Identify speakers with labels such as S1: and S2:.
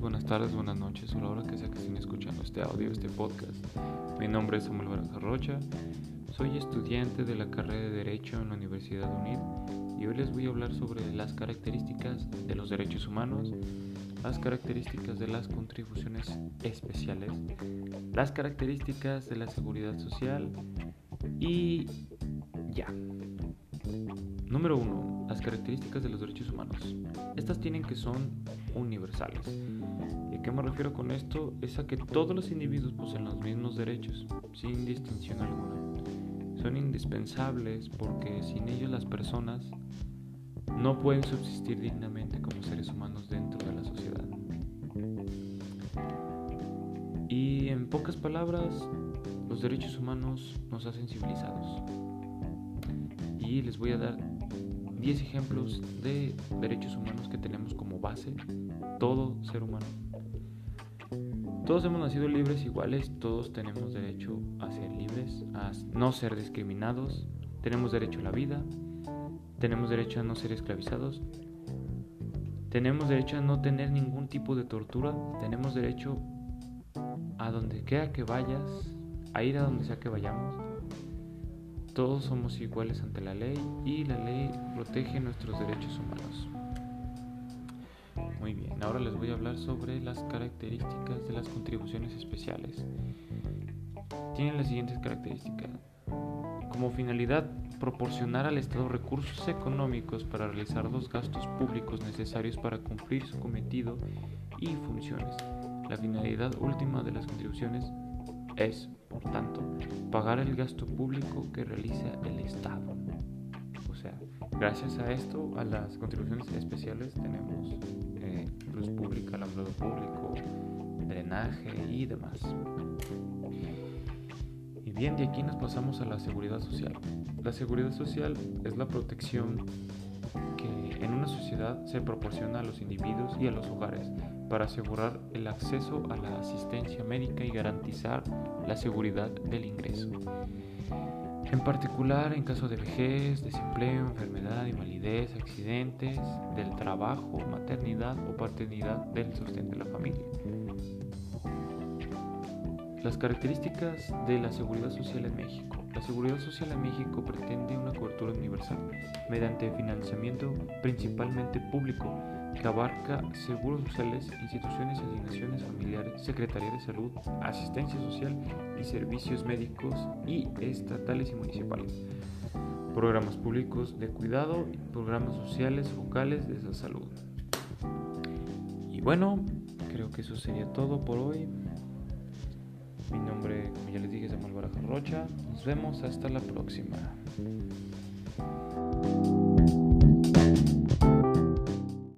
S1: buenas tardes, buenas noches o la hora que sea que estén escuchando este audio, este podcast. Mi nombre es Samuel Baraja Rocha, soy estudiante de la carrera de Derecho en la Universidad UNID y hoy les voy a hablar sobre las características de los derechos humanos, las características de las contribuciones especiales, las características de la seguridad social y ya. Número 1. Las características de los derechos humanos. Estas tienen que son universales. ¿Y a qué me refiero con esto? Es a que todos los individuos poseen los mismos derechos, sin distinción alguna. Son indispensables porque sin ellos las personas no pueden subsistir dignamente como seres humanos dentro de la sociedad. Y en pocas palabras, los derechos humanos nos hacen civilizados. Y les voy a dar 10 ejemplos de derechos humanos que tenemos como base todo ser humano. Todos hemos nacido libres iguales, todos tenemos derecho a ser libres, a no ser discriminados, tenemos derecho a la vida, tenemos derecho a no ser esclavizados, tenemos derecho a no tener ningún tipo de tortura, tenemos derecho a donde quiera que vayas, a ir a donde sea que vayamos, todos somos iguales ante la ley y la ley protege nuestros derechos humanos. Muy bien, ahora les voy a hablar sobre las características de las contribuciones especiales. Tienen las siguientes características. Como finalidad, proporcionar al Estado recursos económicos para realizar los gastos públicos necesarios para cumplir su cometido y funciones. La finalidad última de las contribuciones es, por tanto, pagar el gasto público que realiza el Estado. O sea, gracias a esto, a las contribuciones especiales tenemos eh, luz pública, alumbrado público, drenaje y demás. Y bien, de aquí nos pasamos a la seguridad social. La seguridad social es la protección sociedad se proporciona a los individuos y a los hogares para asegurar el acceso a la asistencia médica y garantizar la seguridad del ingreso. En particular en caso de vejez, desempleo, enfermedad, invalidez, accidentes del trabajo, maternidad o paternidad del sustento de la familia. Las características de la seguridad social en México. La seguridad social en México pretende una cobertura universal mediante financiamiento principalmente público que abarca seguros sociales, instituciones asignaciones familiares, Secretaría de Salud, asistencia social y servicios médicos y estatales y municipales, programas públicos de cuidado y programas sociales focales de esa salud. Y bueno, creo que eso sería todo por hoy. Mi nombre, como ya les dije, es Samuel Baraja Rocha. Nos vemos hasta la próxima.